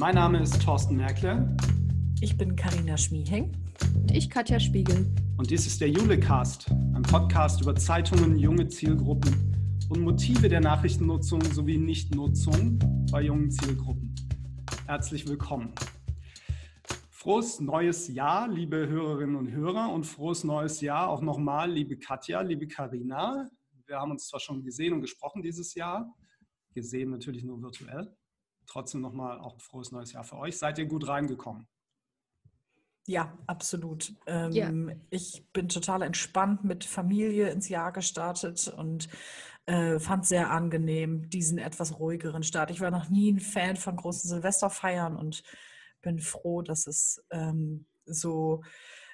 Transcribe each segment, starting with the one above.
Mein Name ist Thorsten Merkle. Ich bin Karina Schmieheng. Und ich Katja Spiegel. Und dies ist der Julecast, ein Podcast über Zeitungen, junge Zielgruppen und Motive der Nachrichtennutzung sowie Nichtnutzung bei jungen Zielgruppen. Herzlich willkommen. Frohes neues Jahr, liebe Hörerinnen und Hörer, und frohes neues Jahr auch nochmal, liebe Katja, liebe Karina. Wir haben uns zwar schon gesehen und gesprochen dieses Jahr, gesehen natürlich nur virtuell. Trotzdem nochmal auch ein frohes neues Jahr für euch. Seid ihr gut reingekommen? Ja, absolut. Ähm, ja. Ich bin total entspannt mit Familie ins Jahr gestartet und äh, fand sehr angenehm diesen etwas ruhigeren Start. Ich war noch nie ein Fan von großen Silvesterfeiern und bin froh, dass es ähm, so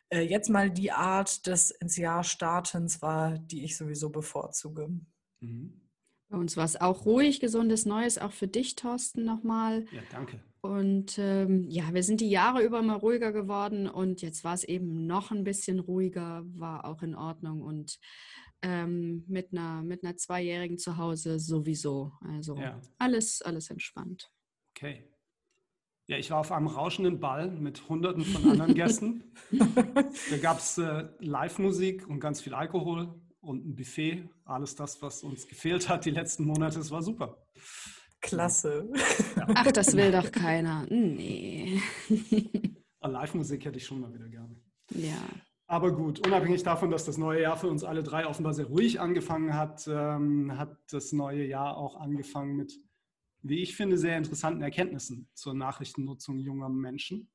äh, jetzt mal die Art des ins Jahr Startens war, die ich sowieso bevorzuge. Mhm. Bei uns war es auch ruhig, gesundes Neues, auch für dich, Thorsten, nochmal. Ja, danke. Und ähm, ja, wir sind die Jahre über mal ruhiger geworden und jetzt war es eben noch ein bisschen ruhiger, war auch in Ordnung und ähm, mit, einer, mit einer Zweijährigen zu Hause sowieso. Also ja. alles, alles entspannt. Okay. Ja, ich war auf einem rauschenden Ball mit Hunderten von anderen Gästen. da gab es äh, Live-Musik und ganz viel Alkohol und ein Buffet. Alles das, was uns gefehlt hat die letzten Monate. Es war super. Klasse. Ja. Ach, das will doch keiner. Nee. Live-Musik hätte ich schon mal wieder gerne. Ja. Aber gut, unabhängig davon, dass das neue Jahr für uns alle drei offenbar sehr ruhig angefangen hat, ähm, hat das neue Jahr auch angefangen mit, wie ich finde, sehr interessanten Erkenntnissen zur Nachrichtennutzung junger Menschen.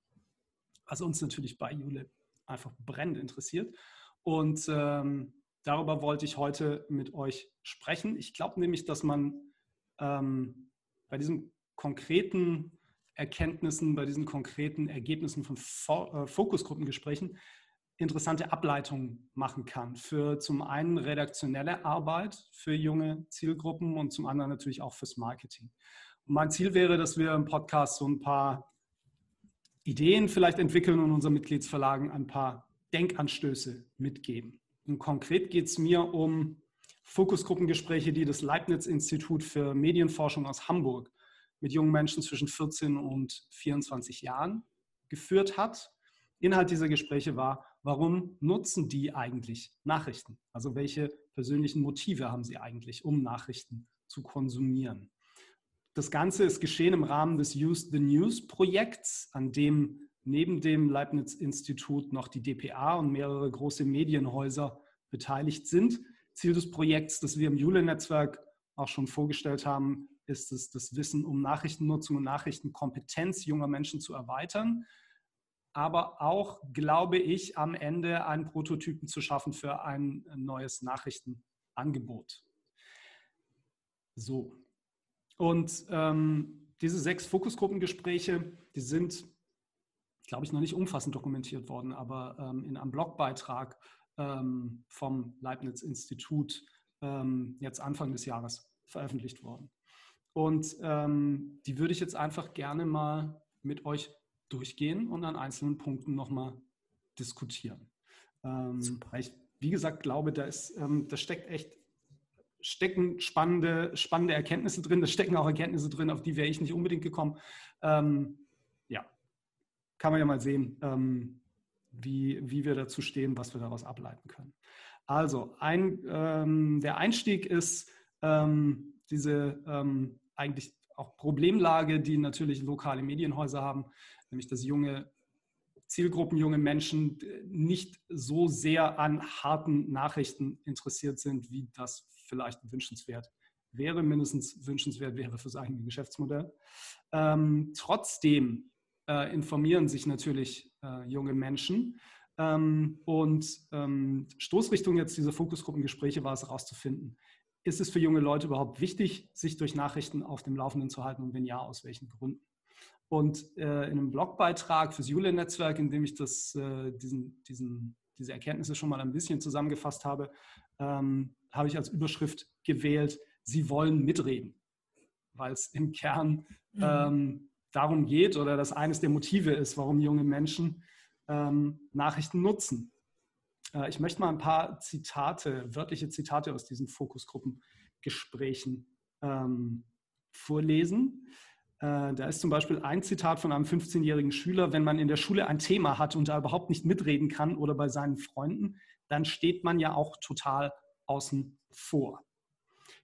Was uns natürlich bei Jule einfach brennend interessiert. Und ähm, darüber wollte ich heute mit euch sprechen. Ich glaube nämlich, dass man ähm, bei diesen konkreten Erkenntnissen, bei diesen konkreten Ergebnissen von äh, Fokusgruppengesprächen interessante Ableitungen machen kann für zum einen redaktionelle Arbeit für junge Zielgruppen und zum anderen natürlich auch fürs Marketing. Und mein Ziel wäre, dass wir im Podcast so ein paar Ideen vielleicht entwickeln und unseren Mitgliedsverlagen ein paar Denkanstöße mitgeben. Und konkret geht es mir um Fokusgruppengespräche, die das Leibniz-Institut für Medienforschung aus Hamburg mit jungen Menschen zwischen 14 und 24 Jahren geführt hat. Inhalt dieser Gespräche war, warum nutzen die eigentlich Nachrichten? Also welche persönlichen Motive haben sie eigentlich, um Nachrichten zu konsumieren? Das Ganze ist geschehen im Rahmen des Use the News Projekts, an dem neben dem Leibniz-Institut noch die DPA und mehrere große Medienhäuser beteiligt sind. Ziel des Projekts, das wir im Jule-Netzwerk auch schon vorgestellt haben, ist es, das Wissen um Nachrichtennutzung und Nachrichtenkompetenz junger Menschen zu erweitern, aber auch, glaube ich, am Ende einen Prototypen zu schaffen für ein neues Nachrichtenangebot. So. Und ähm, diese sechs Fokusgruppengespräche, die sind, glaube ich, noch nicht umfassend dokumentiert worden, aber ähm, in einem Blogbeitrag ähm, vom Leibniz-Institut ähm, jetzt Anfang des Jahres veröffentlicht worden. Und ähm, die würde ich jetzt einfach gerne mal mit euch durchgehen und an einzelnen Punkten nochmal diskutieren. Ähm, ich, wie gesagt, glaube, da, ist, ähm, da steckt echt stecken spannende, spannende Erkenntnisse drin. Da stecken auch Erkenntnisse drin, auf die wäre ich nicht unbedingt gekommen. Ähm, kann man ja mal sehen, ähm, wie, wie wir dazu stehen, was wir daraus ableiten können. Also, ein, ähm, der Einstieg ist ähm, diese ähm, eigentlich auch Problemlage, die natürlich lokale Medienhäuser haben, nämlich dass junge Zielgruppen, junge Menschen nicht so sehr an harten Nachrichten interessiert sind, wie das vielleicht wünschenswert wäre, mindestens wünschenswert wäre fürs eigene Geschäftsmodell. Ähm, trotzdem äh, informieren sich natürlich äh, junge Menschen. Ähm, und ähm, Stoßrichtung jetzt dieser Fokusgruppengespräche war es herauszufinden, ist es für junge Leute überhaupt wichtig, sich durch Nachrichten auf dem Laufenden zu halten und wenn ja, aus welchen Gründen? Und äh, in einem Blogbeitrag fürs Jule-Netzwerk, in dem ich das, äh, diesen, diesen, diese Erkenntnisse schon mal ein bisschen zusammengefasst habe, ähm, habe ich als Überschrift gewählt, Sie wollen mitreden, weil es im Kern mhm. ähm, darum geht oder das eines der Motive ist, warum junge Menschen ähm, Nachrichten nutzen. Äh, ich möchte mal ein paar Zitate, wörtliche Zitate aus diesen Fokusgruppengesprächen ähm, vorlesen. Äh, da ist zum Beispiel ein Zitat von einem 15-jährigen Schüler, wenn man in der Schule ein Thema hat und da überhaupt nicht mitreden kann oder bei seinen Freunden, dann steht man ja auch total außen vor.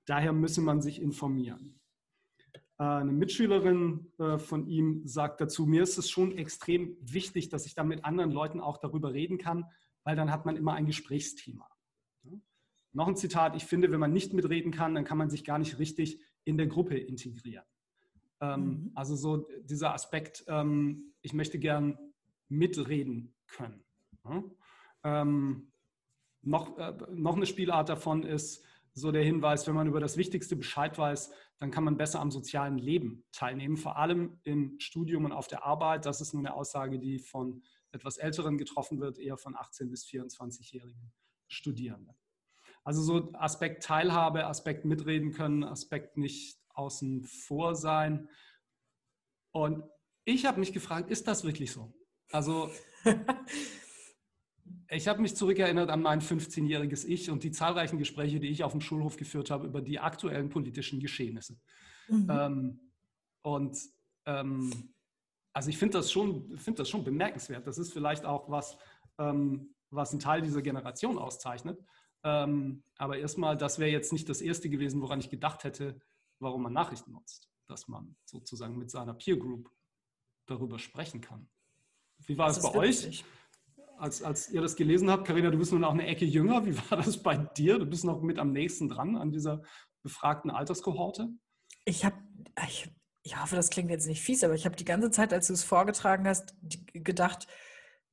Daher müsse man sich informieren. Äh, eine Mitschülerin äh, von ihm sagt dazu, mir ist es schon extrem wichtig, dass ich da mit anderen Leuten auch darüber reden kann, weil dann hat man immer ein Gesprächsthema. Noch ein Zitat, ich finde, wenn man nicht mitreden kann, dann kann man sich gar nicht richtig in der Gruppe integrieren. Ähm, mhm. Also so dieser Aspekt, ähm, ich möchte gern mitreden können. Ähm, noch, äh, noch eine Spielart davon ist so der Hinweis, wenn man über das Wichtigste Bescheid weiß, dann kann man besser am sozialen Leben teilnehmen, vor allem im Studium und auf der Arbeit. Das ist nur eine Aussage, die von etwas Älteren getroffen wird, eher von 18- bis 24-jährigen Studierenden. Also so Aspekt Teilhabe, Aspekt mitreden können, Aspekt nicht außen vor sein. Und ich habe mich gefragt, ist das wirklich so? Also ich habe mich zurückerinnert an mein 15-jähriges Ich und die zahlreichen Gespräche, die ich auf dem Schulhof geführt habe über die aktuellen politischen Geschehnisse. Mhm. Ähm, und ähm, also ich finde das, schon, find das schon bemerkenswert. Das ist vielleicht auch was, ähm, was ein Teil dieser Generation auszeichnet. Ähm, aber erstmal, das wäre jetzt nicht das Erste gewesen, woran ich gedacht hätte, warum man Nachrichten nutzt. Dass man sozusagen mit seiner Peer Group darüber sprechen kann. Wie war das es bei euch? Als, als ihr das gelesen habt, Karina, du bist nun auch eine Ecke jünger. Wie war das bei dir? Du bist noch mit am nächsten dran an dieser befragten Alterskohorte. Ich habe, ich, ich hoffe, das klingt jetzt nicht fies, aber ich habe die ganze Zeit, als du es vorgetragen hast, gedacht,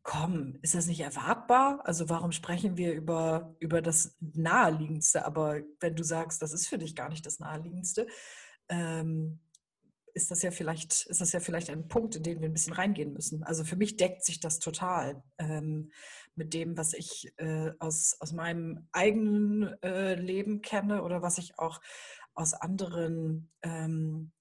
komm, ist das nicht erwartbar? Also warum sprechen wir über, über das Naheliegendste? Aber wenn du sagst, das ist für dich gar nicht das Naheliegendste, ähm, ist das ja vielleicht, ist das ja vielleicht ein Punkt, in den wir ein bisschen reingehen müssen. Also für mich deckt sich das total ähm, mit dem, was ich äh, aus, aus meinem eigenen äh, Leben kenne oder was ich auch aus anderen ähm,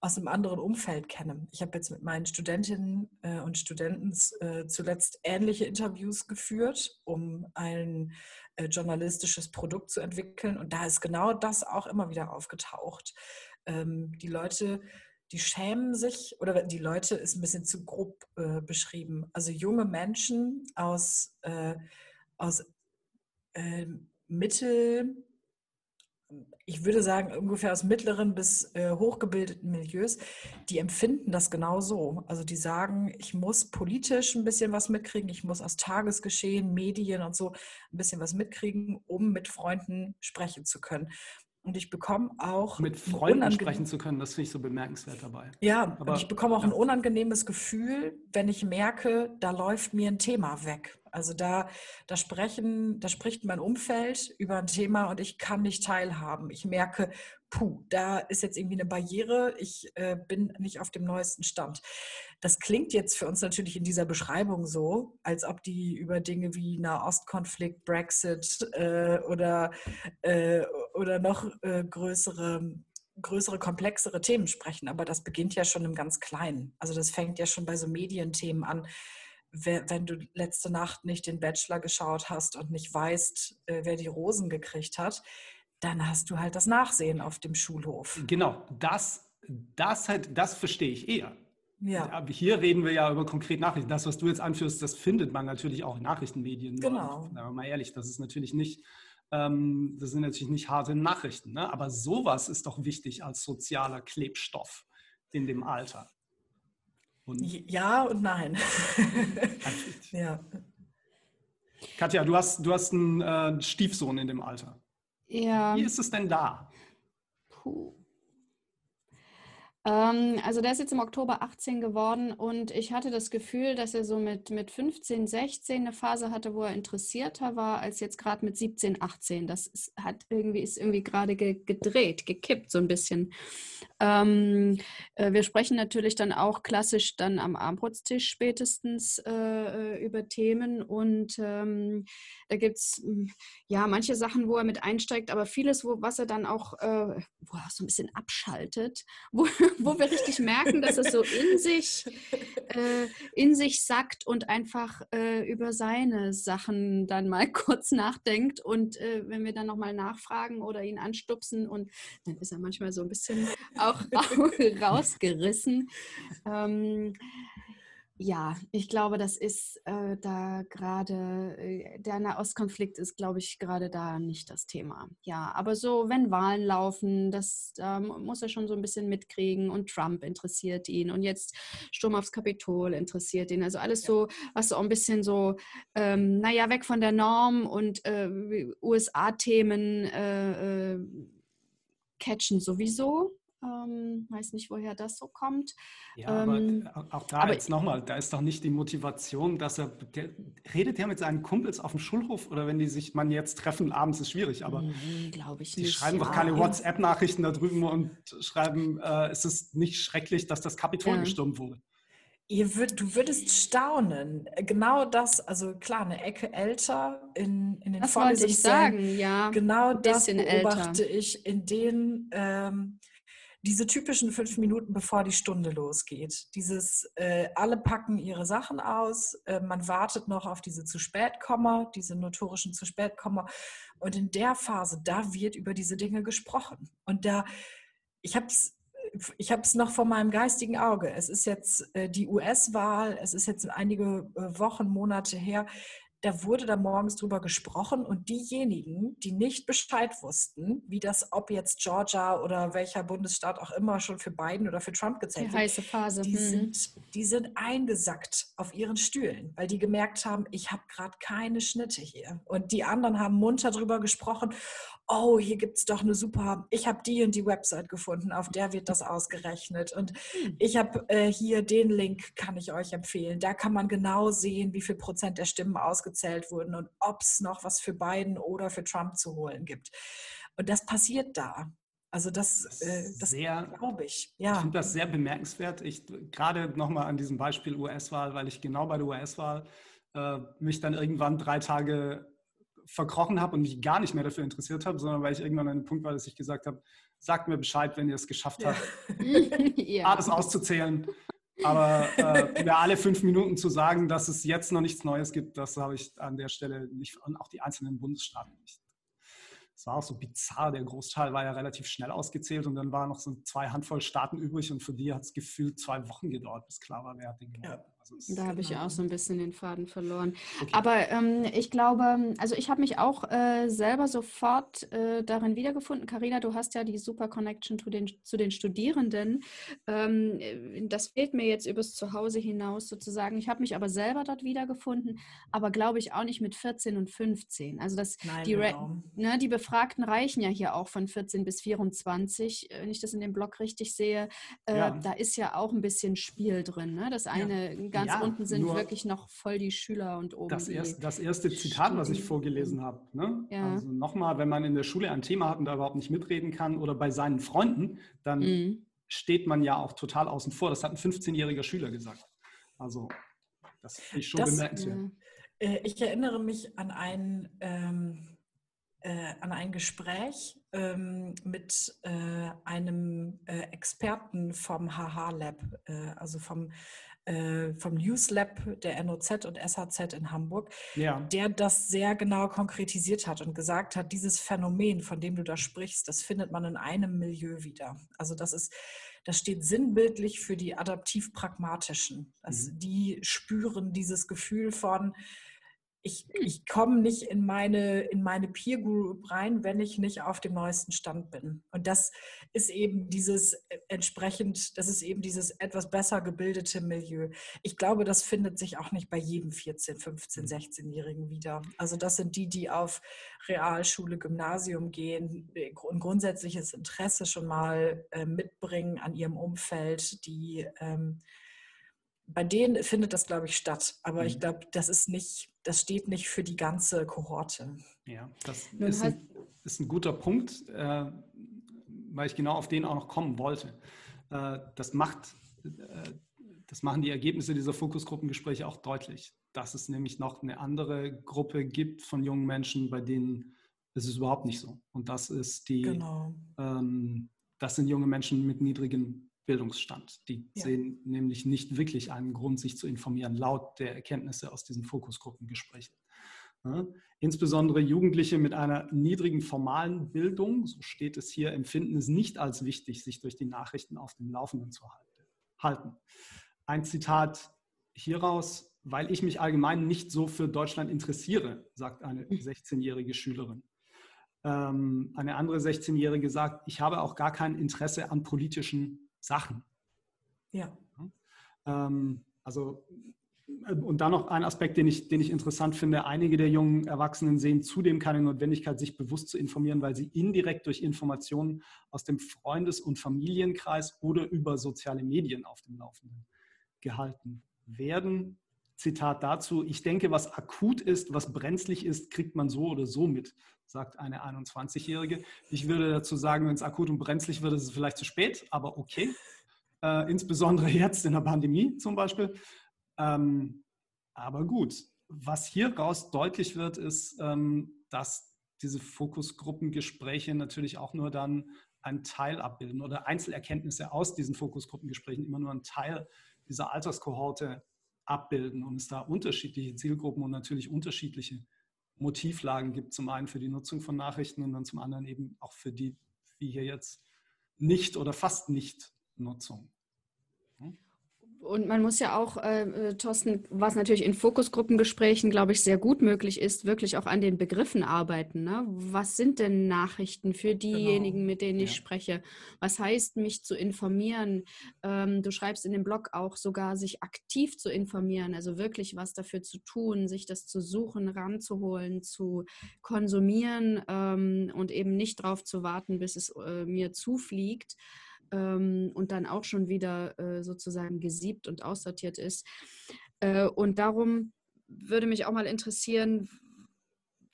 aus einem anderen Umfeld kenne. Ich habe jetzt mit meinen Studentinnen äh, und Studenten äh, zuletzt ähnliche Interviews geführt, um ein äh, journalistisches Produkt zu entwickeln. Und da ist genau das auch immer wieder aufgetaucht. Ähm, die Leute, die schämen sich, oder die Leute ist ein bisschen zu grob äh, beschrieben. Also junge Menschen aus, äh, aus äh, Mittel, ich würde sagen, ungefähr aus mittleren bis äh, hochgebildeten Milieus, die empfinden das genau so. Also die sagen, ich muss politisch ein bisschen was mitkriegen, ich muss aus Tagesgeschehen, Medien und so ein bisschen was mitkriegen, um mit Freunden sprechen zu können. Und ich bekomme auch. Mit Freunden sprechen zu können, das finde ich so bemerkenswert dabei. Ja, Aber, und ich bekomme auch ja. ein unangenehmes Gefühl, wenn ich merke, da läuft mir ein Thema weg. Also da, da sprechen, da spricht mein Umfeld über ein Thema und ich kann nicht teilhaben. Ich merke, puh, da ist jetzt irgendwie eine Barriere, ich äh, bin nicht auf dem neuesten Stand. Das klingt jetzt für uns natürlich in dieser Beschreibung so, als ob die über Dinge wie Nahostkonflikt, Brexit äh, oder, äh, oder noch äh, größere größere, komplexere Themen sprechen, aber das beginnt ja schon im ganz Kleinen. Also das fängt ja schon bei so Medienthemen an wenn du letzte Nacht nicht den Bachelor geschaut hast und nicht weißt, äh, wer die Rosen gekriegt hat, dann hast du halt das Nachsehen auf dem Schulhof. Genau, das, das, halt, das verstehe ich eher. Ja. Aber hier reden wir ja über konkrete Nachrichten. Das, was du jetzt anführst, das findet man natürlich auch in Nachrichtenmedien. Genau. Wir mal ehrlich, das ist natürlich nicht, ähm, das sind natürlich nicht harte Nachrichten. Ne? Aber sowas ist doch wichtig als sozialer Klebstoff in dem Alter. Und ja und nein. ja. Katja, du hast, du hast einen äh, Stiefsohn in dem Alter. Ja. Wie ist es denn da? Puh. Ähm, also der ist jetzt im Oktober 18 geworden und ich hatte das Gefühl, dass er so mit, mit 15, 16 eine Phase hatte, wo er interessierter war, als jetzt gerade mit 17, 18. Das ist, hat irgendwie, ist irgendwie gerade ge, gedreht, gekippt so ein bisschen. Ähm, äh, wir sprechen natürlich dann auch klassisch dann am Abendbrotstisch spätestens äh, äh über Themen und ähm, da gibt es hm, ja manche Sachen, wo er mit einsteigt, aber vieles, wo, was er dann auch, äh, wo er so ein bisschen abschaltet, wo, wo wir richtig merken, dass es so in sich, äh, in sich sackt und einfach äh, über seine Sachen dann mal kurz nachdenkt. Und äh, wenn wir dann nochmal nachfragen oder ihn anstupsen und dann ist er manchmal so ein bisschen auch rausgerissen. Ähm, ja, ich glaube, das ist äh, da gerade, äh, der Nahostkonflikt ist, glaube ich, gerade da nicht das Thema. Ja, aber so, wenn Wahlen laufen, das ähm, muss er schon so ein bisschen mitkriegen und Trump interessiert ihn und jetzt Sturm aufs Kapitol interessiert ihn. Also alles ja. so, was so ein bisschen so, ähm, naja, weg von der Norm und äh, USA-Themen äh, äh, catchen sowieso. Ähm, weiß nicht, woher das so kommt. Ja, ähm, aber auch da aber jetzt nochmal, da ist doch nicht die Motivation, dass er, der, redet er mit seinen Kumpels auf dem Schulhof oder wenn die sich man jetzt treffen, abends ist schwierig, aber nee, glaube ich die nicht. schreiben ja. doch keine WhatsApp-Nachrichten da drüben und schreiben, äh, es ist nicht schrecklich, dass das Kapitol ja. gestürmt wurde. Ihr würd, du würdest staunen. Genau das, also klar, eine Ecke älter in, in den das wollte ich sagen, ja. Genau das beobachte älter. ich in den ähm, diese typischen fünf Minuten, bevor die Stunde losgeht. Dieses, äh, alle packen ihre Sachen aus, äh, man wartet noch auf diese zu spät diese notorischen zu spät. Und in der Phase, da wird über diese Dinge gesprochen. Und da, ich habe es ich habe es noch vor meinem geistigen Auge. Es ist jetzt äh, die US-Wahl, es ist jetzt einige äh, Wochen, Monate her da wurde da morgens drüber gesprochen und diejenigen, die nicht Bescheid wussten, wie das, ob jetzt Georgia oder welcher Bundesstaat auch immer schon für Biden oder für Trump gezählt wird, heiße Phase. Die, hm. sind, die sind eingesackt auf ihren Stühlen, weil die gemerkt haben, ich habe gerade keine Schnitte hier. Und die anderen haben munter drüber gesprochen, oh, hier gibt es doch eine super, ich habe die und die Website gefunden, auf der wird das ausgerechnet. Und hm. ich habe äh, hier den Link, kann ich euch empfehlen. Da kann man genau sehen, wie viel Prozent der Stimmen ausgezählt wurden und ob es noch was für Biden oder für Trump zu holen gibt. Und das passiert da. Also das, das, äh, das glaube ich. Ja. Ich finde das sehr bemerkenswert. Ich gerade nochmal an diesem Beispiel US-Wahl, weil ich genau bei der US-Wahl äh, mich dann irgendwann drei Tage verkrochen habe und mich gar nicht mehr dafür interessiert habe, sondern weil ich irgendwann an einem Punkt war, dass ich gesagt habe, sagt mir Bescheid, wenn ihr es geschafft habt, ja. alles auszuzählen. Aber äh, mir alle fünf Minuten zu sagen, dass es jetzt noch nichts Neues gibt, das habe ich an der Stelle nicht und auch die einzelnen Bundesstaaten nicht. Es war auch so bizarr, der Großteil war ja relativ schnell ausgezählt und dann waren noch so zwei Handvoll Staaten übrig und für die hat es gefühlt zwei Wochen gedauert, bis klar war, wer hat den gewonnen. Ja. Da habe ich auch so ein bisschen den Faden verloren. Okay. Aber ähm, ich glaube, also ich habe mich auch äh, selber sofort äh, darin wiedergefunden. Karina, du hast ja die super Connection zu den, zu den Studierenden. Ähm, äh, das fehlt mir jetzt übers Zuhause hinaus sozusagen. Ich habe mich aber selber dort wiedergefunden, aber glaube ich auch nicht mit 14 und 15. Also das, Nein, die, genau. ne, die Befragten reichen ja hier auch von 14 bis 24, wenn ich das in dem Blog richtig sehe. Äh, ja. Da ist ja auch ein bisschen Spiel drin. Ne? Das eine ja ganz ja, unten sind wirklich noch voll die Schüler und oben. Das, erst, das erste Zitat, was ich vorgelesen habe. Ne? Ja. Also nochmal, wenn man in der Schule ein Thema hat und da überhaupt nicht mitreden kann oder bei seinen Freunden, dann mhm. steht man ja auch total außen vor. Das hat ein 15-jähriger Schüler gesagt. Also, das finde ich schon das, bemerkenswert. Äh, ich erinnere mich an ein. Ähm, äh, an ein Gespräch ähm, mit äh, einem äh, Experten vom HH Lab, äh, also vom vom News Lab der NOZ und SHZ in Hamburg, ja. der das sehr genau konkretisiert hat und gesagt hat, dieses Phänomen, von dem du da sprichst, das findet man in einem Milieu wieder. Also das ist, das steht sinnbildlich für die adaptiv-pragmatischen. Also mhm. Die spüren dieses Gefühl von, ich, ich komme nicht in meine, in meine Peer Group rein, wenn ich nicht auf dem neuesten Stand bin. Und das ist eben dieses äh, entsprechend, das ist eben dieses etwas besser gebildete Milieu. Ich glaube, das findet sich auch nicht bei jedem 14, 15, 16-Jährigen wieder. Also das sind die, die auf Realschule, Gymnasium gehen, ein grundsätzliches Interesse schon mal äh, mitbringen an ihrem Umfeld, die ähm, bei denen findet das, glaube ich, statt. Aber mhm. ich glaube, das ist nicht, das steht nicht für die ganze Kohorte. Ja, das ist ein, ist ein, guter Punkt, äh, weil ich genau auf den auch noch kommen wollte. Äh, das macht, äh, das machen die Ergebnisse dieser Fokusgruppengespräche auch deutlich, dass es nämlich noch eine andere Gruppe gibt von jungen Menschen, bei denen ist es überhaupt nicht so. Und das ist die, genau. ähm, das sind junge Menschen mit niedrigen Bildungsstand. Die ja. sehen nämlich nicht wirklich einen Grund, sich zu informieren, laut der Erkenntnisse aus diesen Fokusgruppengesprächen. Insbesondere Jugendliche mit einer niedrigen formalen Bildung, so steht es hier, empfinden es nicht als wichtig, sich durch die Nachrichten auf dem Laufenden zu halten. Ein Zitat hieraus, weil ich mich allgemein nicht so für Deutschland interessiere, sagt eine 16-jährige Schülerin. Ähm, eine andere 16-jährige sagt, ich habe auch gar kein Interesse an politischen Sachen. Ja. Ähm, also und dann noch ein Aspekt, den ich, den ich interessant finde. Einige der jungen Erwachsenen sehen zudem keine Notwendigkeit, sich bewusst zu informieren, weil sie indirekt durch Informationen aus dem Freundes- und Familienkreis oder über soziale Medien auf dem Laufenden gehalten werden. Zitat dazu, ich denke, was akut ist, was brenzlig ist, kriegt man so oder so mit, sagt eine 21-Jährige. Ich würde dazu sagen, wenn es akut und brenzlig wird, ist es vielleicht zu spät, aber okay. Äh, insbesondere jetzt in der Pandemie zum Beispiel. Ähm, aber gut, was hier raus deutlich wird, ist, ähm, dass diese Fokusgruppengespräche natürlich auch nur dann einen Teil abbilden oder Einzelerkenntnisse aus diesen Fokusgruppengesprächen immer nur einen Teil dieser Alterskohorte abbilden und es da unterschiedliche Zielgruppen und natürlich unterschiedliche Motivlagen gibt. Zum einen für die Nutzung von Nachrichten und dann zum anderen eben auch für die, wie hier jetzt, nicht oder fast nicht Nutzung. Und man muss ja auch, äh, äh, Thorsten, was natürlich in Fokusgruppengesprächen, glaube ich, sehr gut möglich ist, wirklich auch an den Begriffen arbeiten. Ne? Was sind denn Nachrichten für diejenigen, genau. mit denen ich ja. spreche? Was heißt, mich zu informieren? Ähm, du schreibst in dem Blog auch sogar, sich aktiv zu informieren, also wirklich was dafür zu tun, sich das zu suchen, ranzuholen, zu konsumieren ähm, und eben nicht darauf zu warten, bis es äh, mir zufliegt ähm, und dann auch schon wieder äh, sozusagen gesiebt und aussortiert ist. Äh, und darum würde mich auch mal interessieren,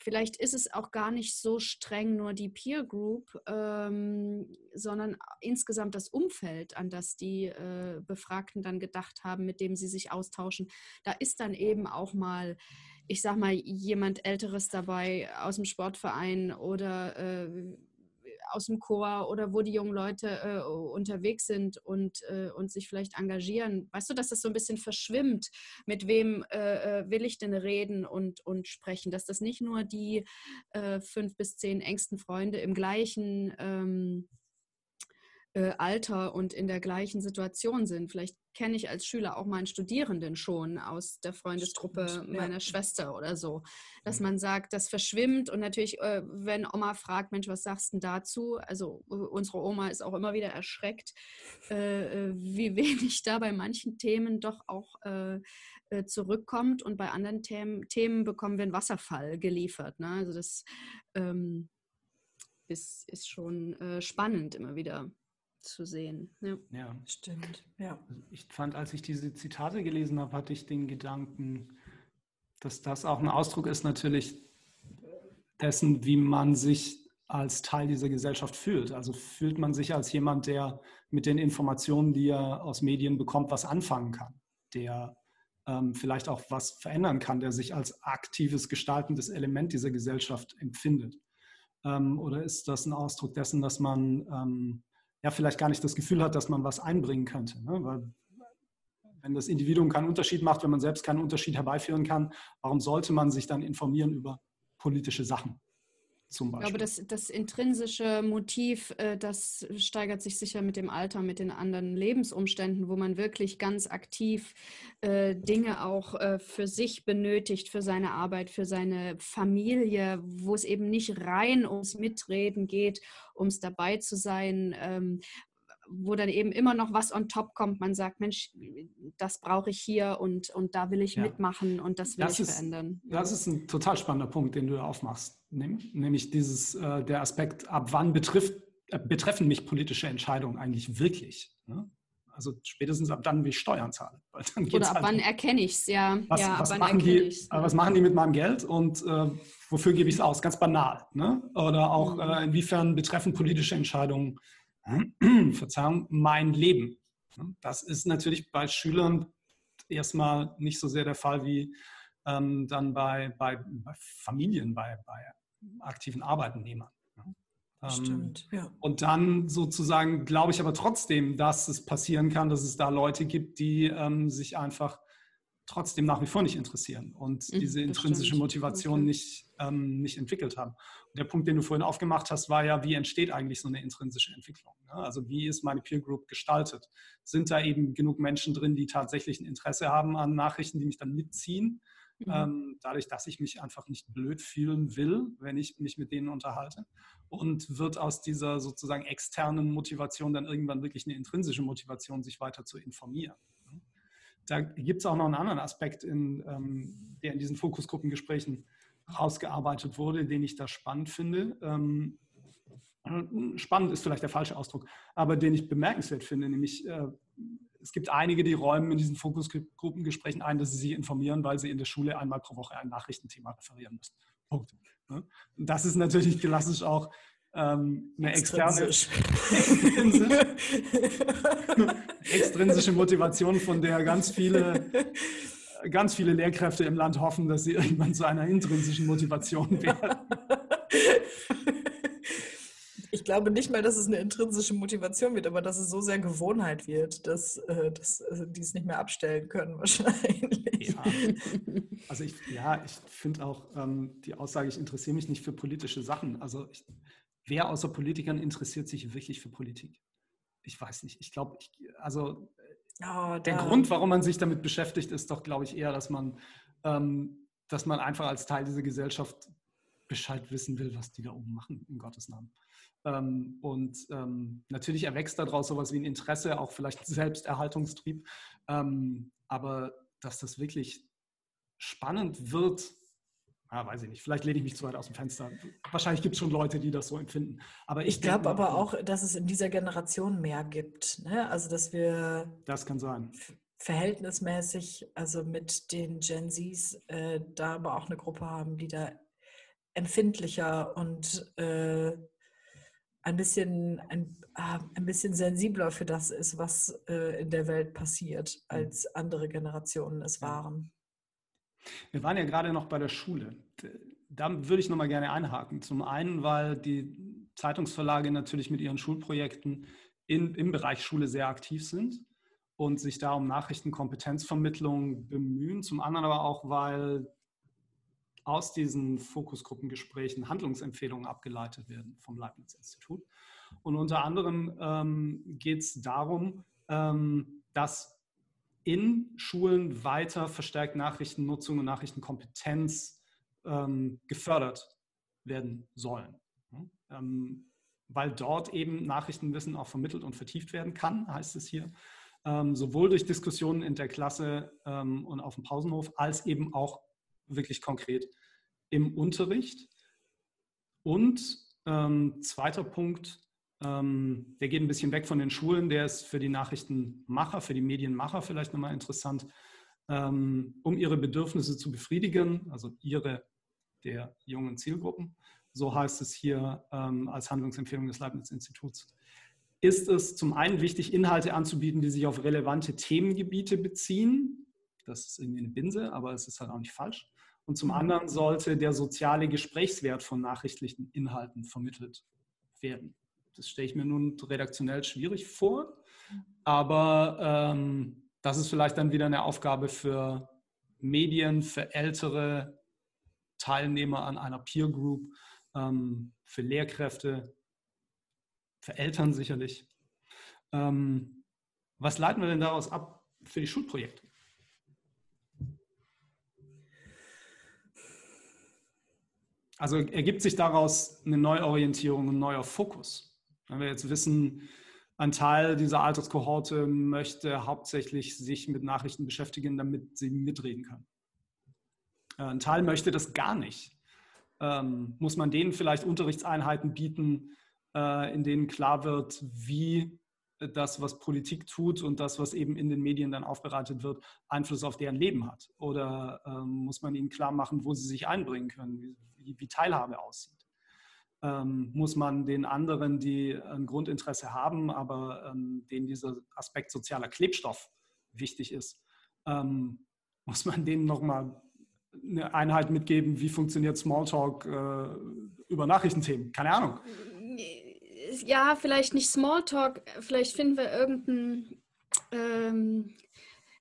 vielleicht ist es auch gar nicht so streng nur die Peer Group, ähm, sondern insgesamt das Umfeld, an das die äh, Befragten dann gedacht haben, mit dem sie sich austauschen. Da ist dann eben auch mal, ich sag mal, jemand Älteres dabei aus dem Sportverein oder äh, aus dem Chor oder wo die jungen Leute äh, unterwegs sind und, äh, und sich vielleicht engagieren. Weißt du, dass das so ein bisschen verschwimmt, mit wem äh, äh, will ich denn reden und, und sprechen, dass das nicht nur die äh, fünf bis zehn engsten Freunde im gleichen ähm, äh, Alter und in der gleichen Situation sind. Vielleicht kenne ich als Schüler auch meinen Studierenden schon aus der Freundesgruppe Stimmt, meiner ja. Schwester oder so, dass mhm. man sagt, das verschwimmt und natürlich, äh, wenn Oma fragt, Mensch, was sagst du dazu? Also äh, unsere Oma ist auch immer wieder erschreckt, äh, äh wie wenig da bei manchen Themen doch auch äh, zurückkommt und bei anderen Themen, Themen bekommen wir einen Wasserfall geliefert. Ne? Also das ähm, ist, ist schon spannend immer wieder zu sehen. Ja, ja. stimmt. Ja. Ich fand, als ich diese Zitate gelesen habe, hatte ich den Gedanken, dass das auch ein Ausdruck ist natürlich dessen, wie man sich als Teil dieser Gesellschaft fühlt. Also fühlt man sich als jemand, der mit den Informationen, die er aus Medien bekommt, was anfangen kann, der ähm, vielleicht auch was verändern kann, der sich als aktives, gestaltendes Element dieser Gesellschaft empfindet. Ähm, oder ist das ein Ausdruck dessen, dass man ähm, ja vielleicht gar nicht das Gefühl hat, dass man was einbringen könnte. Ne? Weil wenn das Individuum keinen Unterschied macht, wenn man selbst keinen Unterschied herbeiführen kann, warum sollte man sich dann informieren über politische Sachen? Zum Beispiel. Ich glaube, das, das intrinsische Motiv, äh, das steigert sich sicher mit dem Alter, mit den anderen Lebensumständen, wo man wirklich ganz aktiv äh, Dinge auch äh, für sich benötigt, für seine Arbeit, für seine Familie, wo es eben nicht rein ums Mitreden geht, ums dabei zu sein, ähm, wo dann eben immer noch was on top kommt. Man sagt, Mensch, das brauche ich hier und, und da will ich ja. mitmachen und das will das ich ist, verändern. Das ist ein total spannender Punkt, den du aufmachst. Nämlich dieses, äh, der Aspekt, ab wann betrifft, äh, betreffen mich politische Entscheidungen eigentlich wirklich? Ne? Also spätestens ab dann, wie ich Steuern zahle. Oder ab halt wann erkenne ich es, ja. Was, ja was, machen die, äh, was machen die mit meinem Geld und äh, wofür gebe ich es aus? Ganz banal. Ne? Oder auch, mhm. äh, inwiefern betreffen politische Entscheidungen Verzeihung, mein Leben. Das ist natürlich bei Schülern erstmal nicht so sehr der Fall wie ähm, dann bei, bei, bei, Familien, bei, bei aktiven Arbeitnehmern. Ähm, Stimmt, ja. Und dann sozusagen glaube ich aber trotzdem, dass es passieren kann, dass es da Leute gibt, die ähm, sich einfach trotzdem nach wie vor nicht interessieren und mhm, diese intrinsische Motivation okay. nicht, ähm, nicht entwickelt haben. Und der Punkt, den du vorhin aufgemacht hast, war ja, wie entsteht eigentlich so eine intrinsische Entwicklung? Ne? Also wie ist meine Peer Group gestaltet? Sind da eben genug Menschen drin, die tatsächlich ein Interesse haben an Nachrichten, die mich dann mitziehen? Mhm. Ähm, dadurch, dass ich mich einfach nicht blöd fühlen will, wenn ich mich mit denen unterhalte. Und wird aus dieser sozusagen externen Motivation dann irgendwann wirklich eine intrinsische Motivation, sich weiter zu informieren. Da gibt es auch noch einen anderen Aspekt, in, ähm, der in diesen Fokusgruppengesprächen rausgearbeitet wurde, den ich da spannend finde. Ähm, spannend ist vielleicht der falsche Ausdruck, aber den ich bemerkenswert finde, nämlich äh, es gibt einige, die räumen in diesen Fokusgruppengesprächen ein, dass sie sich informieren, weil sie in der Schule einmal pro Woche ein Nachrichtenthema referieren müssen. Punkt. Und das ist natürlich klassisch auch ähm, eine externe extrinsische Motivation, von der ganz viele, ganz viele Lehrkräfte im Land hoffen, dass sie irgendwann zu einer intrinsischen Motivation werden. Ich glaube nicht mal, dass es eine intrinsische Motivation wird, aber dass es so sehr Gewohnheit wird, dass, äh, dass äh, die es nicht mehr abstellen können wahrscheinlich. Ja. Also ich, ja, ich finde auch ähm, die Aussage, ich interessiere mich nicht für politische Sachen. Also ich, wer außer Politikern interessiert sich wirklich für Politik? Ich weiß nicht. Ich glaube, also oh, der Grund, warum man sich damit beschäftigt, ist doch, glaube ich, eher, dass man, ähm, dass man einfach als Teil dieser Gesellschaft Bescheid wissen will, was die da oben machen, in Gottes Namen. Ähm, und ähm, natürlich erwächst daraus sowas wie ein Interesse, auch vielleicht Selbsterhaltungstrieb. Ähm, aber dass das wirklich spannend wird, ja, weiß ich nicht, vielleicht lehne ich mich zu weit aus dem Fenster. Wahrscheinlich gibt es schon Leute, die das so empfinden. Aber ich, ich glaube aber auch, dass es in dieser Generation mehr gibt. Ne? Also, dass wir. Das kann sein. Verhältnismäßig, also mit den Gen Zs, äh, da aber auch eine Gruppe haben, die da empfindlicher und äh, ein bisschen, ein, ah, ein bisschen sensibler für das ist, was äh, in der Welt passiert, hm. als andere Generationen es waren. Wir waren ja gerade noch bei der Schule. Da würde ich noch mal gerne einhaken. Zum einen, weil die Zeitungsverlage natürlich mit ihren Schulprojekten in, im Bereich Schule sehr aktiv sind und sich da um Nachrichtenkompetenzvermittlung bemühen. Zum anderen aber auch, weil aus diesen Fokusgruppengesprächen Handlungsempfehlungen abgeleitet werden vom Leibniz-Institut. Und unter anderem ähm, geht es darum, ähm, dass in Schulen weiter verstärkt Nachrichtennutzung und Nachrichtenkompetenz ähm, gefördert werden sollen. Ähm, weil dort eben Nachrichtenwissen auch vermittelt und vertieft werden kann, heißt es hier, ähm, sowohl durch Diskussionen in der Klasse ähm, und auf dem Pausenhof, als eben auch wirklich konkret im Unterricht. Und ähm, zweiter Punkt, ähm, der geht ein bisschen weg von den Schulen, der ist für die Nachrichtenmacher, für die Medienmacher vielleicht nochmal interessant, ähm, um ihre Bedürfnisse zu befriedigen, also ihre der jungen Zielgruppen. So heißt es hier ähm, als Handlungsempfehlung des Leibniz-Instituts. Ist es zum einen wichtig, Inhalte anzubieten, die sich auf relevante Themengebiete beziehen. Das ist irgendwie eine Binse, aber es ist halt auch nicht falsch. Und zum anderen sollte der soziale Gesprächswert von nachrichtlichen Inhalten vermittelt werden. Das stelle ich mir nun redaktionell schwierig vor, aber ähm, das ist vielleicht dann wieder eine Aufgabe für Medien, für ältere Teilnehmer an einer Peer Group, ähm, für Lehrkräfte, für Eltern sicherlich. Ähm, was leiten wir denn daraus ab für die Schulprojekte? Also ergibt sich daraus eine Neuorientierung, ein neuer Fokus. Wenn wir jetzt wissen, ein Teil dieser Alterskohorte möchte hauptsächlich sich mit Nachrichten beschäftigen, damit sie mitreden können. Äh, ein Teil möchte das gar nicht. Ähm, muss man denen vielleicht Unterrichtseinheiten bieten, äh, in denen klar wird, wie das, was Politik tut und das, was eben in den Medien dann aufbereitet wird, Einfluss auf deren Leben hat? Oder ähm, muss man ihnen klar machen, wo sie sich einbringen können? wie, wie Teilhabe aussieht. Ähm, muss man den anderen, die ein Grundinteresse haben, aber ähm, denen dieser Aspekt sozialer Klebstoff wichtig ist, ähm, muss man denen nochmal eine Einheit mitgeben, wie funktioniert Smalltalk äh, über Nachrichtenthemen? Keine Ahnung. Ja, vielleicht nicht Smalltalk, vielleicht finden wir irgendeinen ähm,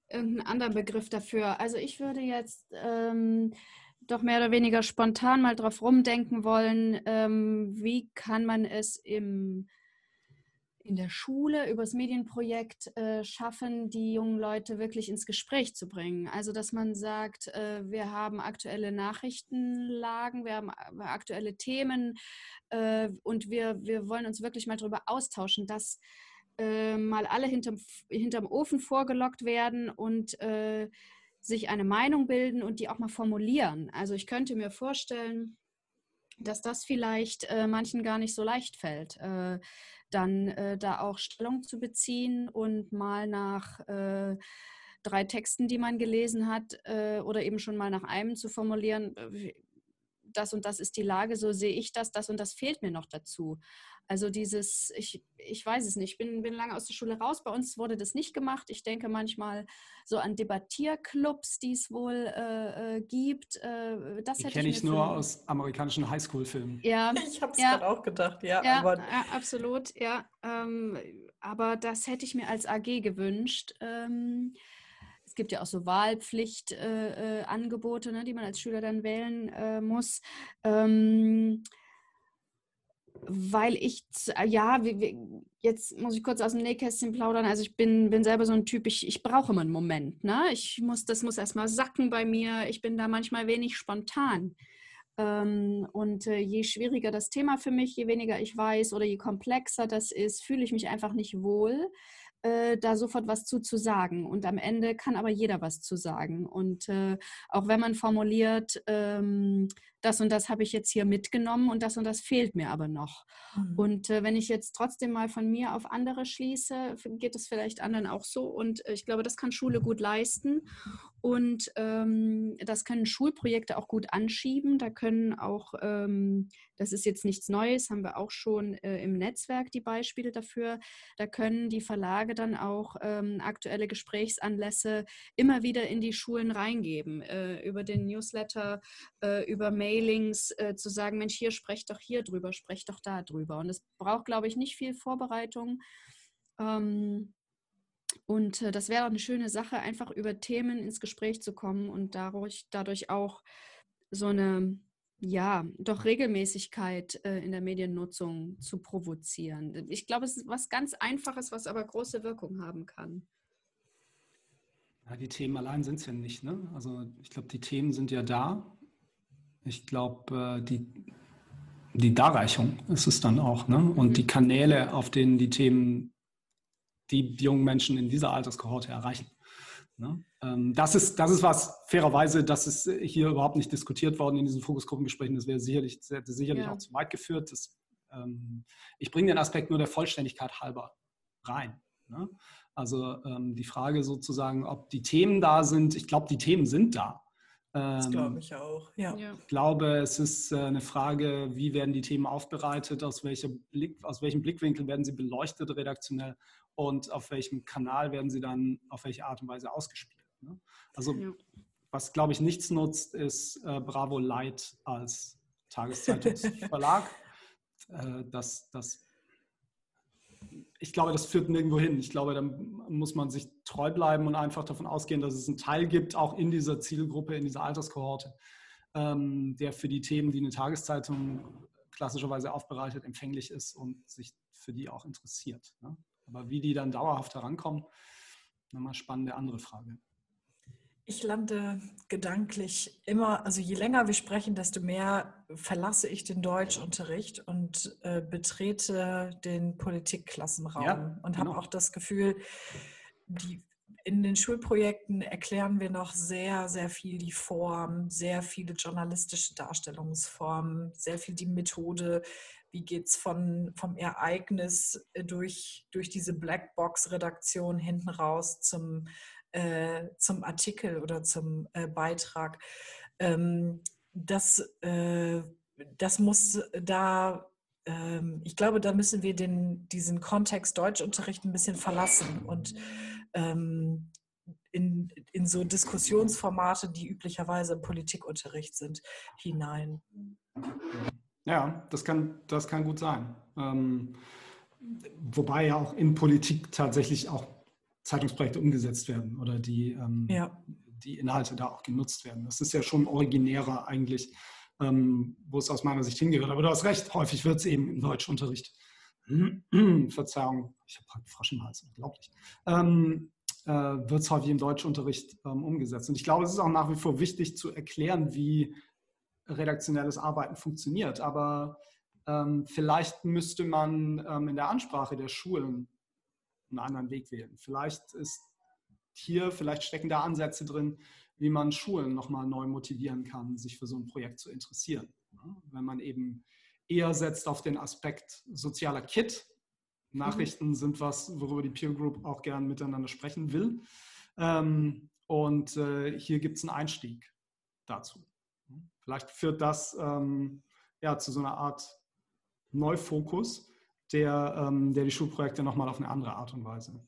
irgendeinen anderen Begriff dafür. Also ich würde jetzt ähm, doch mehr oder weniger spontan mal drauf rumdenken wollen, ähm, wie kann man es im in der Schule über das Medienprojekt äh, schaffen, die jungen Leute wirklich ins Gespräch zu bringen. Also dass man sagt, äh, wir haben aktuelle Nachrichtenlagen, wir haben äh, aktuelle Themen äh, und wir, wir wollen uns wirklich mal darüber austauschen, dass äh, mal alle hinterm, hinterm Ofen vorgelockt werden und äh, sich eine Meinung bilden und die auch mal formulieren. Also ich könnte mir vorstellen, dass das vielleicht manchen gar nicht so leicht fällt dann äh, da auch Stellung zu beziehen und mal nach äh, drei Texten, die man gelesen hat, äh, oder eben schon mal nach einem zu formulieren, äh, das und das ist die Lage, so sehe ich das, das und das fehlt mir noch dazu. Also dieses, ich, ich weiß es nicht, ich bin, bin lange aus der Schule raus, bei uns wurde das nicht gemacht. Ich denke manchmal so an Debattierclubs, die es wohl äh, äh, gibt. Äh, das die kenne ich, ich nur aus amerikanischen Highschool-Filmen. Ja, ich habe es ja, gerade auch gedacht, ja. Ja, aber ja, absolut, ja. Ähm, aber das hätte ich mir als AG gewünscht. Ähm, es gibt ja auch so Wahlpflichtangebote, äh, äh, ne, die man als Schüler dann wählen äh, muss. Ähm, weil ich, ja, jetzt muss ich kurz aus dem Nähkästchen plaudern. Also ich bin, bin selber so ein Typ, ich, ich brauche immer einen Moment. Ne? Ich muss, das muss erstmal sacken bei mir. Ich bin da manchmal wenig spontan. Ähm, und äh, je schwieriger das Thema für mich, je weniger ich weiß oder je komplexer das ist, fühle ich mich einfach nicht wohl äh, da sofort was zu, zu sagen. Und am Ende kann aber jeder was zu sagen. Und äh, auch wenn man formuliert, ähm, das und das habe ich jetzt hier mitgenommen und das und das fehlt mir aber noch. Mhm. Und äh, wenn ich jetzt trotzdem mal von mir auf andere schließe, geht es vielleicht anderen auch so. Und äh, ich glaube, das kann Schule gut leisten. Und ähm, das können Schulprojekte auch gut anschieben. Da können auch, ähm, das ist jetzt nichts Neues, haben wir auch schon äh, im Netzwerk die Beispiele dafür. Da können die Verlage dann auch ähm, aktuelle Gesprächsanlässe immer wieder in die Schulen reingeben. Äh, über den Newsletter, äh, über Mailings, äh, zu sagen, Mensch, hier sprecht doch hier drüber, sprecht doch da drüber. Und es braucht, glaube ich, nicht viel Vorbereitung. Ähm, und äh, das wäre auch eine schöne Sache, einfach über Themen ins Gespräch zu kommen und dadurch, dadurch auch so eine, ja, doch Regelmäßigkeit äh, in der Mediennutzung zu provozieren. Ich glaube, es ist was ganz Einfaches, was aber große Wirkung haben kann. Ja, die Themen allein sind es ja nicht. Ne? Also ich glaube, die Themen sind ja da. Ich glaube, äh, die, die Darreichung ist es dann auch. Ne? Und mhm. die Kanäle, auf denen die Themen die, jungen Menschen in dieser Alterskohorte erreichen. Ne? Ähm, das, ist, das ist was, fairerweise, das ist hier überhaupt nicht diskutiert worden in diesen Fokusgruppengesprächen. Das wäre sicherlich, hätte sicherlich ja. auch zu weit geführt. Das, ähm, ich bringe den Aspekt nur der Vollständigkeit halber rein. Ne? Also ähm, die Frage sozusagen, ob die Themen da sind. Ich glaube, die Themen sind da. Das glaube ich auch, ja. Ich glaube, es ist äh, eine Frage, wie werden die Themen aufbereitet, aus, Blick, aus welchem Blickwinkel werden sie beleuchtet redaktionell und auf welchem Kanal werden sie dann auf welche Art und Weise ausgespielt. Ne? Also ja. was, glaube ich, nichts nutzt, ist äh, Bravo Light als Tageszeitungsverlag. äh, das, das, ich glaube, das führt nirgendwo hin. Ich glaube, da muss man sich treu bleiben und einfach davon ausgehen, dass es einen Teil gibt, auch in dieser Zielgruppe, in dieser Alterskohorte, ähm, der für die Themen, die eine Tageszeitung klassischerweise aufbereitet, empfänglich ist und sich für die auch interessiert. Ne? Aber wie die dann dauerhaft herankommen, nochmal spannende andere Frage. Ich lande gedanklich immer, also je länger wir sprechen, desto mehr verlasse ich den Deutschunterricht und äh, betrete den Politikklassenraum ja, und habe genau. auch das Gefühl, die, in den Schulprojekten erklären wir noch sehr, sehr viel die Form, sehr viele journalistische Darstellungsformen, sehr viel die Methode, wie geht es vom Ereignis äh, durch, durch diese Blackbox-Redaktion hinten raus zum, äh, zum Artikel oder zum äh, Beitrag. Ähm, das, äh, das muss da, ähm, ich glaube, da müssen wir den, diesen Kontext Deutschunterricht ein bisschen verlassen und ähm, in, in so Diskussionsformate, die üblicherweise im Politikunterricht sind, hinein. Ja, das kann, das kann gut sein. Ähm, wobei ja auch in Politik tatsächlich auch Zeitungsprojekte umgesetzt werden oder die, ähm, ja. die Inhalte da auch genutzt werden. Das ist ja schon originärer eigentlich, ähm, wo es aus meiner Sicht hingehört. Aber du hast recht, häufig wird es eben im Deutschunterricht, Verzeihung, ich habe gerade Frosch im Hals, unglaublich, ähm, äh, wird es häufig im Deutschunterricht ähm, umgesetzt. Und ich glaube, es ist auch nach wie vor wichtig zu erklären, wie redaktionelles Arbeiten funktioniert. Aber ähm, vielleicht müsste man ähm, in der Ansprache der Schulen einen anderen Weg wählen. Vielleicht ist hier, vielleicht stecken da Ansätze drin, wie man Schulen nochmal neu motivieren kann, sich für so ein Projekt zu interessieren. Wenn man eben eher setzt auf den Aspekt sozialer Kit. Nachrichten mhm. sind was, worüber die Peer Group auch gern miteinander sprechen will. Ähm, und äh, hier gibt es einen Einstieg dazu. Vielleicht führt das ähm, ja, zu so einer Art Neufokus, der, ähm, der die Schulprojekte nochmal auf eine andere Art und Weise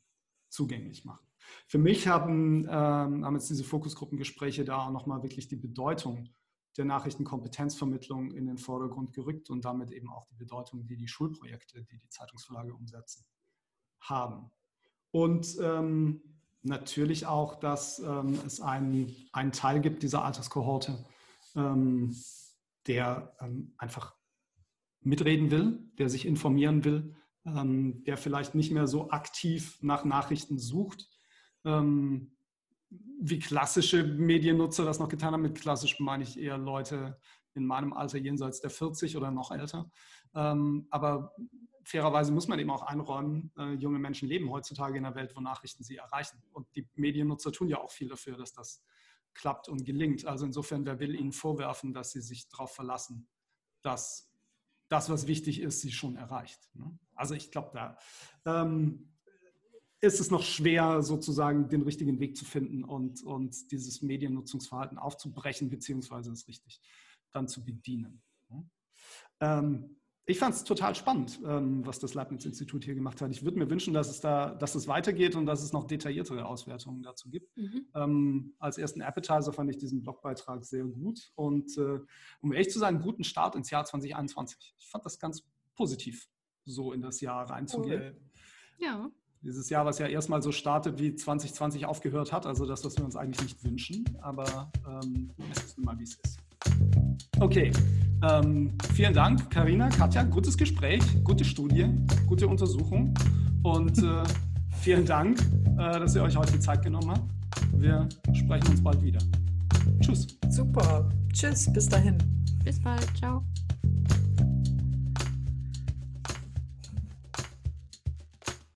zugänglich macht. Für mich haben, ähm, haben jetzt diese Fokusgruppengespräche da auch nochmal wirklich die Bedeutung der Nachrichtenkompetenzvermittlung in den Vordergrund gerückt und damit eben auch die Bedeutung, die die Schulprojekte, die die Zeitungsverlage umsetzen, haben. Und ähm, natürlich auch, dass ähm, es einen, einen Teil gibt dieser Alterskohorte, ähm, der ähm, einfach mitreden will, der sich informieren will, ähm, der vielleicht nicht mehr so aktiv nach Nachrichten sucht, ähm, wie klassische Mediennutzer das noch getan haben. Mit klassisch meine ich eher Leute in meinem Alter jenseits der 40 oder noch älter. Ähm, aber fairerweise muss man eben auch einräumen, äh, junge Menschen leben heutzutage in einer Welt, wo Nachrichten sie erreichen. Und die Mediennutzer tun ja auch viel dafür, dass das klappt und gelingt. Also insofern, wer will ihnen vorwerfen, dass sie sich darauf verlassen, dass das, was wichtig ist, sie schon erreicht. Ne? Also ich glaube, da ähm, ist es noch schwer, sozusagen den richtigen Weg zu finden und, und dieses Mediennutzungsverhalten aufzubrechen, beziehungsweise es richtig dann zu bedienen. Ne? Ähm, ich fand es total spannend, ähm, was das Leibniz-Institut hier gemacht hat. Ich würde mir wünschen, dass es da, dass es weitergeht und dass es noch detailliertere Auswertungen dazu gibt. Mhm. Ähm, als ersten Appetizer fand ich diesen Blogbeitrag sehr gut und äh, um ehrlich zu sein, guten Start ins Jahr 2021. Ich fand das ganz positiv, so in das Jahr reinzugehen. Oh. Ja. Dieses Jahr, was ja erstmal so startet, wie 2020 aufgehört hat, also das, was wir uns eigentlich nicht wünschen, aber ähm, es ist nun mal, wie es ist. Okay, ähm, vielen Dank, Karina, Katja. Gutes Gespräch, gute Studie, gute Untersuchung und äh, vielen Dank, äh, dass ihr euch heute die Zeit genommen habt. Wir sprechen uns bald wieder. Tschüss. Super. Tschüss, bis dahin. Bis bald. Ciao.